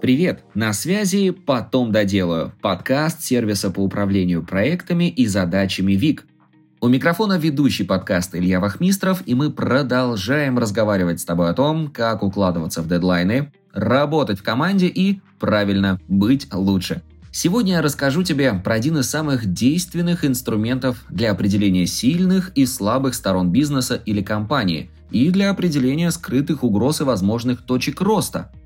Привет! На связи «Потом доделаю» – подкаст сервиса по управлению проектами и задачами ВИК. У микрофона ведущий подкаста Илья Вахмистров, и мы продолжаем разговаривать с тобой о том, как укладываться в дедлайны, работать в команде и, правильно, быть лучше. Сегодня я расскажу тебе про один из самых действенных инструментов для определения сильных и слабых сторон бизнеса или компании и для определения скрытых угроз и возможных точек роста –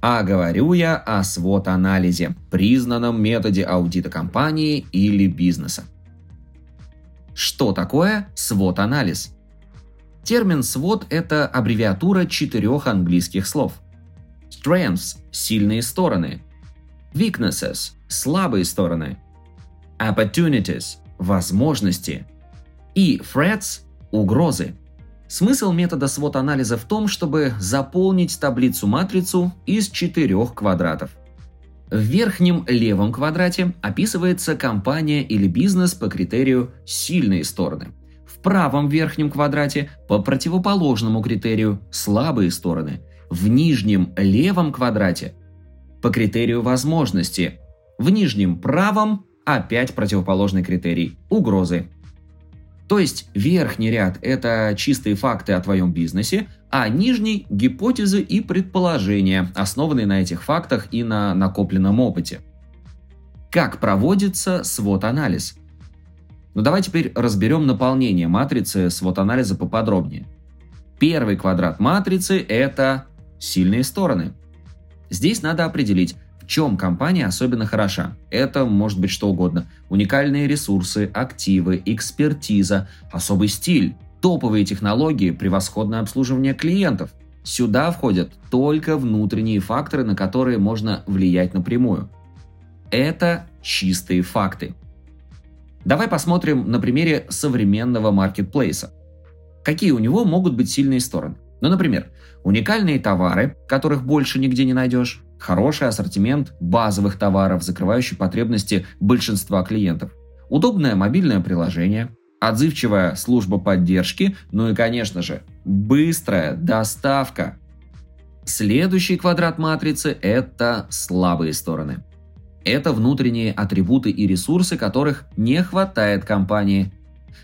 а говорю я о SWOT-анализе, признанном методе аудита компании или бизнеса. Что такое SWOT-анализ? Термин SWOT – это аббревиатура четырех английских слов. Strengths – сильные стороны. Weaknesses – слабые стороны. Opportunities – возможности. И threats – угрозы – Смысл метода SWOT-анализа в том, чтобы заполнить таблицу-матрицу из четырех квадратов. В верхнем левом квадрате описывается компания или бизнес по критерию «сильные стороны». В правом верхнем квадрате по противоположному критерию «слабые стороны». В нижнем левом квадрате по критерию возможности. В нижнем правом опять противоположный критерий – угрозы. То есть верхний ряд – это чистые факты о твоем бизнесе, а нижний – гипотезы и предположения, основанные на этих фактах и на накопленном опыте. Как проводится свод-анализ? Ну давай теперь разберем наполнение матрицы свод-анализа поподробнее. Первый квадрат матрицы – это сильные стороны. Здесь надо определить, чем компания особенно хороша? Это может быть что угодно. Уникальные ресурсы, активы, экспертиза, особый стиль, топовые технологии, превосходное обслуживание клиентов. Сюда входят только внутренние факторы, на которые можно влиять напрямую. Это чистые факты. Давай посмотрим на примере современного маркетплейса. Какие у него могут быть сильные стороны? Ну, например, уникальные товары, которых больше нигде не найдешь, Хороший ассортимент базовых товаров, закрывающий потребности большинства клиентов. Удобное мобильное приложение, отзывчивая служба поддержки, ну и, конечно же, быстрая доставка. Следующий квадрат матрицы – это слабые стороны. Это внутренние атрибуты и ресурсы, которых не хватает компании.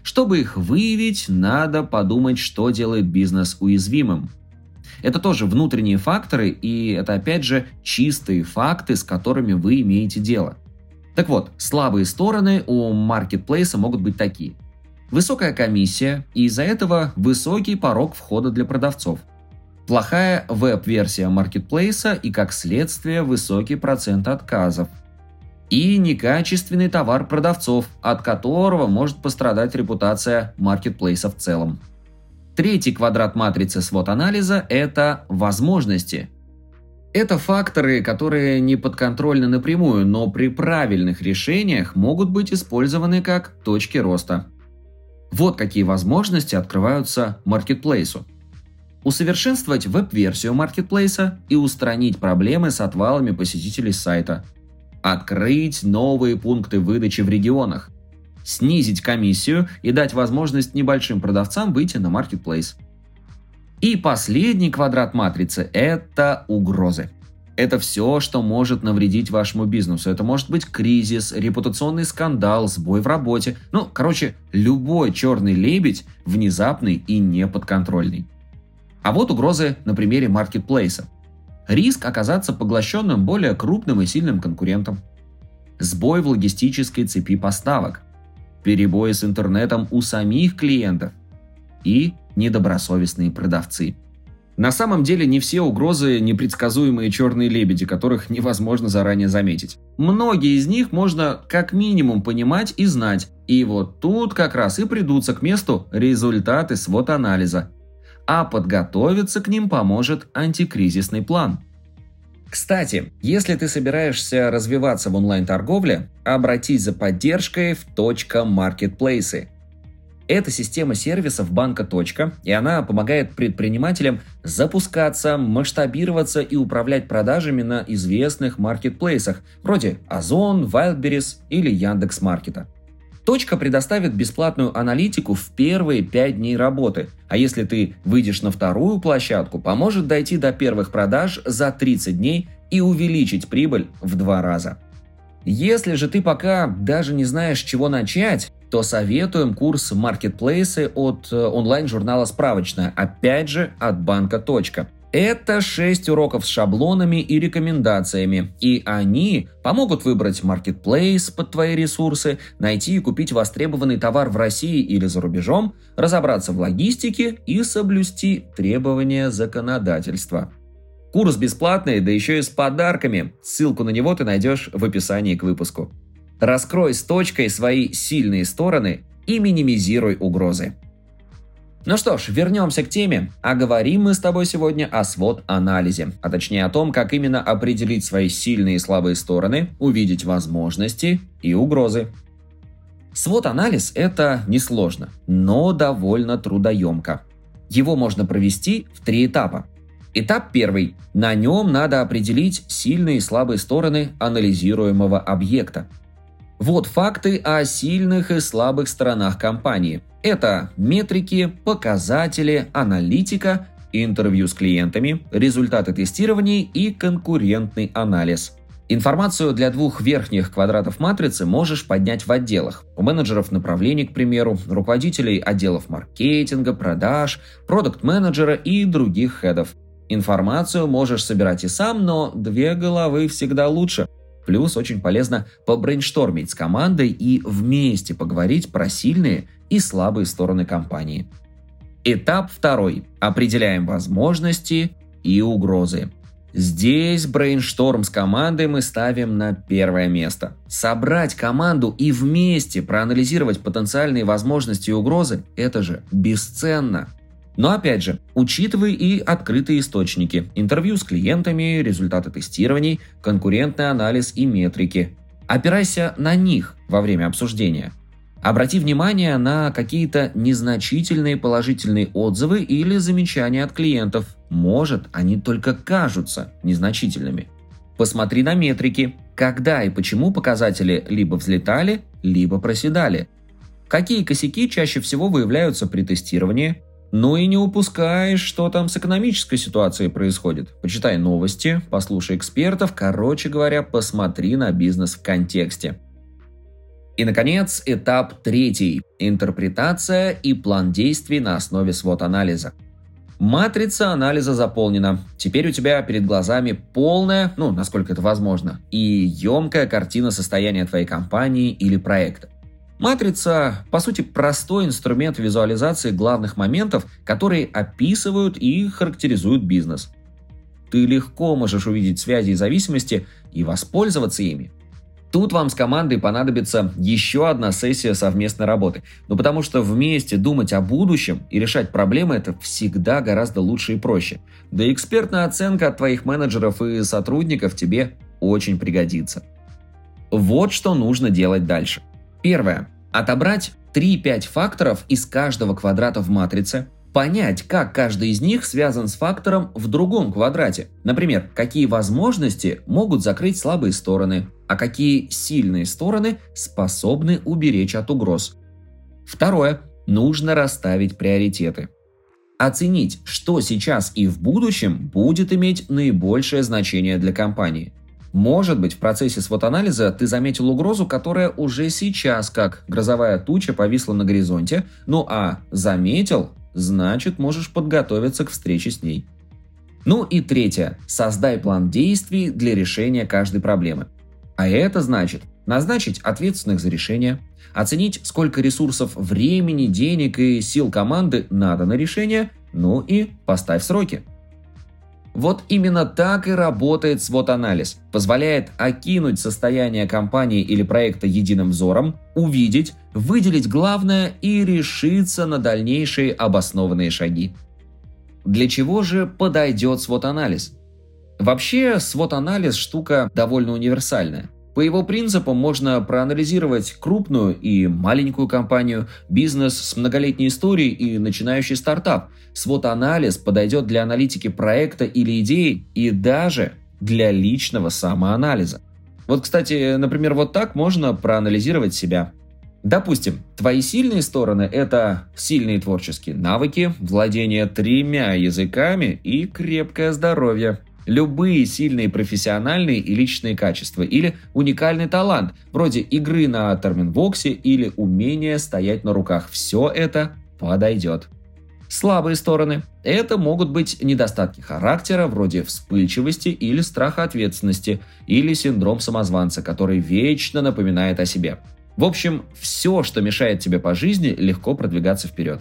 Чтобы их выявить, надо подумать, что делает бизнес уязвимым – это тоже внутренние факторы, и это опять же чистые факты, с которыми вы имеете дело. Так вот, слабые стороны у маркетплейса могут быть такие. Высокая комиссия, и из-за этого высокий порог входа для продавцов. Плохая веб-версия маркетплейса и, как следствие, высокий процент отказов. И некачественный товар продавцов, от которого может пострадать репутация маркетплейса в целом. Третий квадрат матрицы свод-анализа – это возможности. Это факторы, которые не подконтрольны напрямую, но при правильных решениях могут быть использованы как точки роста. Вот какие возможности открываются маркетплейсу. Усовершенствовать веб-версию маркетплейса и устранить проблемы с отвалами посетителей сайта. Открыть новые пункты выдачи в регионах снизить комиссию и дать возможность небольшим продавцам выйти на маркетплейс. И последний квадрат матрицы – это угрозы. Это все, что может навредить вашему бизнесу. Это может быть кризис, репутационный скандал, сбой в работе. Ну, короче, любой черный лебедь внезапный и неподконтрольный. А вот угрозы на примере маркетплейса. Риск оказаться поглощенным более крупным и сильным конкурентом. Сбой в логистической цепи поставок перебои с интернетом у самих клиентов и недобросовестные продавцы. На самом деле не все угрозы непредсказуемые черные лебеди, которых невозможно заранее заметить. Многие из них можно как минимум понимать и знать, и вот тут как раз и придутся к месту результаты свод-анализа. А подготовиться к ним поможет антикризисный план – кстати, если ты собираешься развиваться в онлайн-торговле, обратись за поддержкой в «Точка маркетплейсы». Это система сервисов банка и она помогает предпринимателям запускаться, масштабироваться и управлять продажами на известных маркетплейсах, вроде Озон, Wildberries или Яндекс.Маркета. Точка предоставит бесплатную аналитику в первые 5 дней работы, а если ты выйдешь на вторую площадку, поможет дойти до первых продаж за 30 дней и увеличить прибыль в два раза. Если же ты пока даже не знаешь, чего начать, то советуем курс маркетплейсы от э, онлайн-журнала «Справочная», опять же от банка «Точка». Это 6 уроков с шаблонами и рекомендациями, и они помогут выбрать маркетплейс под твои ресурсы, найти и купить востребованный товар в России или за рубежом, разобраться в логистике и соблюсти требования законодательства. Курс бесплатный, да еще и с подарками. Ссылку на него ты найдешь в описании к выпуску. Раскрой с точкой свои сильные стороны и минимизируй угрозы. Ну что ж, вернемся к теме. А говорим мы с тобой сегодня о свод-анализе, а точнее о том, как именно определить свои сильные и слабые стороны, увидеть возможности и угрозы. Свод-анализ – это несложно, но довольно трудоемко. Его можно провести в три этапа. Этап первый. На нем надо определить сильные и слабые стороны анализируемого объекта – вот факты о сильных и слабых сторонах компании. Это метрики, показатели, аналитика, интервью с клиентами, результаты тестирований и конкурентный анализ. Информацию для двух верхних квадратов матрицы можешь поднять в отделах. У менеджеров направлений, к примеру, руководителей отделов маркетинга, продаж, продукт-менеджера и других head ов. Информацию можешь собирать и сам, но две головы всегда лучше – Плюс очень полезно по brainstorm ить с командой и вместе поговорить про сильные и слабые стороны компании. Этап второй. Определяем возможности и угрозы. Здесь brainstorm с командой мы ставим на первое место. Собрать команду и вместе проанализировать потенциальные возможности и угрозы – это же бесценно. Но опять же, учитывай и открытые источники, интервью с клиентами, результаты тестирований, конкурентный анализ и метрики. Опирайся на них во время обсуждения. Обрати внимание на какие-то незначительные положительные отзывы или замечания от клиентов. Может, они только кажутся незначительными. Посмотри на метрики, когда и почему показатели либо взлетали, либо проседали. Какие косяки чаще всего выявляются при тестировании, ну и не упускай, что там с экономической ситуацией происходит. Почитай новости, послушай экспертов, короче говоря, посмотри на бизнес в контексте. И, наконец, этап третий – интерпретация и план действий на основе свод-анализа. Матрица анализа заполнена. Теперь у тебя перед глазами полная, ну, насколько это возможно, и емкая картина состояния твоей компании или проекта. Матрица, по сути, простой инструмент визуализации главных моментов, которые описывают и характеризуют бизнес. Ты легко можешь увидеть связи и зависимости и воспользоваться ими. Тут вам с командой понадобится еще одна сессия совместной работы. Ну потому что вместе думать о будущем и решать проблемы это всегда гораздо лучше и проще. Да и экспертная оценка от твоих менеджеров и сотрудников тебе очень пригодится. Вот что нужно делать дальше – Первое. Отобрать 3-5 факторов из каждого квадрата в матрице, понять, как каждый из них связан с фактором в другом квадрате. Например, какие возможности могут закрыть слабые стороны, а какие сильные стороны способны уберечь от угроз. Второе. Нужно расставить приоритеты. Оценить, что сейчас и в будущем будет иметь наибольшее значение для компании – может быть, в процессе свод-анализа ты заметил угрозу, которая уже сейчас, как грозовая туча, повисла на горизонте, ну а заметил, значит можешь подготовиться к встрече с ней. Ну и третье. Создай план действий для решения каждой проблемы. А это значит назначить ответственных за решение, оценить, сколько ресурсов времени, денег и сил команды надо на решение, ну и поставь сроки – вот именно так и работает свод-анализ. Позволяет окинуть состояние компании или проекта единым взором, увидеть, выделить главное и решиться на дальнейшие обоснованные шаги. Для чего же подойдет свод-анализ? Вообще, свод-анализ штука довольно универсальная. По его принципам можно проанализировать крупную и маленькую компанию, бизнес с многолетней историей и начинающий стартап. Свод-анализ подойдет для аналитики проекта или идеи и даже для личного самоанализа. Вот, кстати, например, вот так можно проанализировать себя. Допустим, твои сильные стороны – это сильные творческие навыки, владение тремя языками и крепкое здоровье. Любые сильные профессиональные и личные качества или уникальный талант, вроде игры на терминвоксе или умение стоять на руках – все это подойдет. Слабые стороны – это могут быть недостатки характера, вроде вспыльчивости или страха ответственности, или синдром самозванца, который вечно напоминает о себе – в общем, все, что мешает тебе по жизни, легко продвигаться вперед.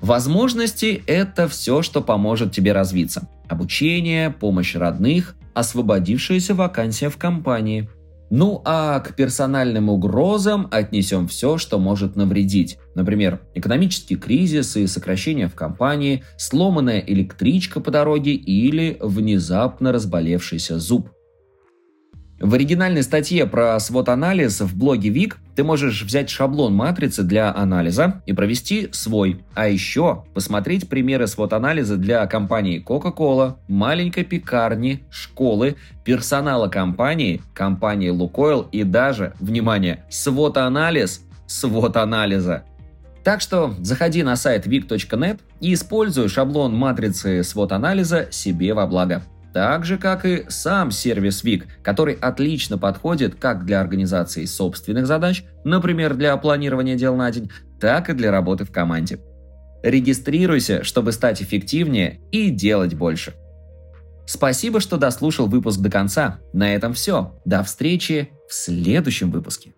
Возможности – это все, что поможет тебе развиться. Обучение, помощь родных, освободившаяся вакансия в компании. Ну а к персональным угрозам отнесем все, что может навредить. Например, экономический кризис и сокращение в компании, сломанная электричка по дороге или внезапно разболевшийся зуб. В оригинальной статье про свод-анализ в блоге Вик ты можешь взять шаблон матрицы для анализа и провести свой. А еще посмотреть примеры свод-анализа для компании Coca-Cola, маленькой пекарни, школы, персонала компании, компании Лукойл и даже, внимание, свод-анализ свод-анализа. Так что заходи на сайт vic.net и используй шаблон матрицы свод-анализа себе во благо так же, как и сам сервис Вик, который отлично подходит как для организации собственных задач, например, для планирования дел на день, так и для работы в команде. Регистрируйся, чтобы стать эффективнее и делать больше. Спасибо, что дослушал выпуск до конца. На этом все. До встречи в следующем выпуске.